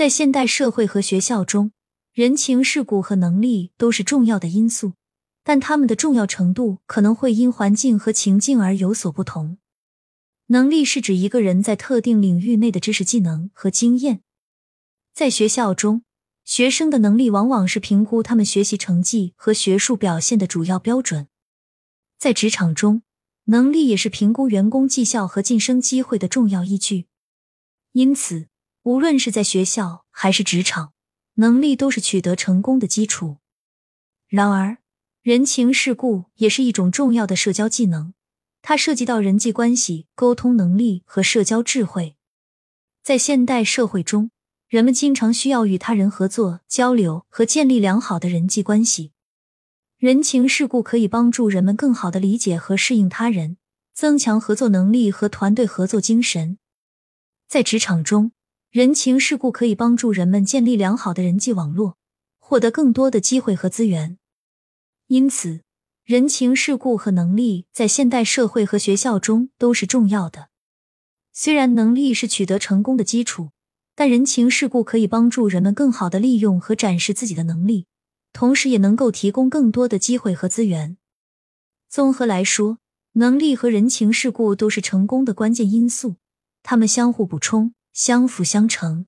在现代社会和学校中，人情世故和能力都是重要的因素，但它们的重要程度可能会因环境和情境而有所不同。能力是指一个人在特定领域内的知识、技能和经验。在学校中，学生的能力往往是评估他们学习成绩和学术表现的主要标准。在职场中，能力也是评估员工绩效和晋升机会的重要依据。因此，无论是在学校还是职场，能力都是取得成功的基础。然而，人情世故也是一种重要的社交技能。它涉及到人际关系、沟通能力和社交智慧。在现代社会中，人们经常需要与他人合作、交流和建立良好的人际关系。人情世故可以帮助人们更好的理解和适应他人，增强合作能力和团队合作精神。在职场中，人情世故可以帮助人们建立良好的人际网络，获得更多的机会和资源。因此，人情世故和能力在现代社会和学校中都是重要的。虽然能力是取得成功的基础，但人情世故可以帮助人们更好的利用和展示自己的能力，同时也能够提供更多的机会和资源。综合来说，能力和人情世故都是成功的关键因素，它们相互补充，相辅相成。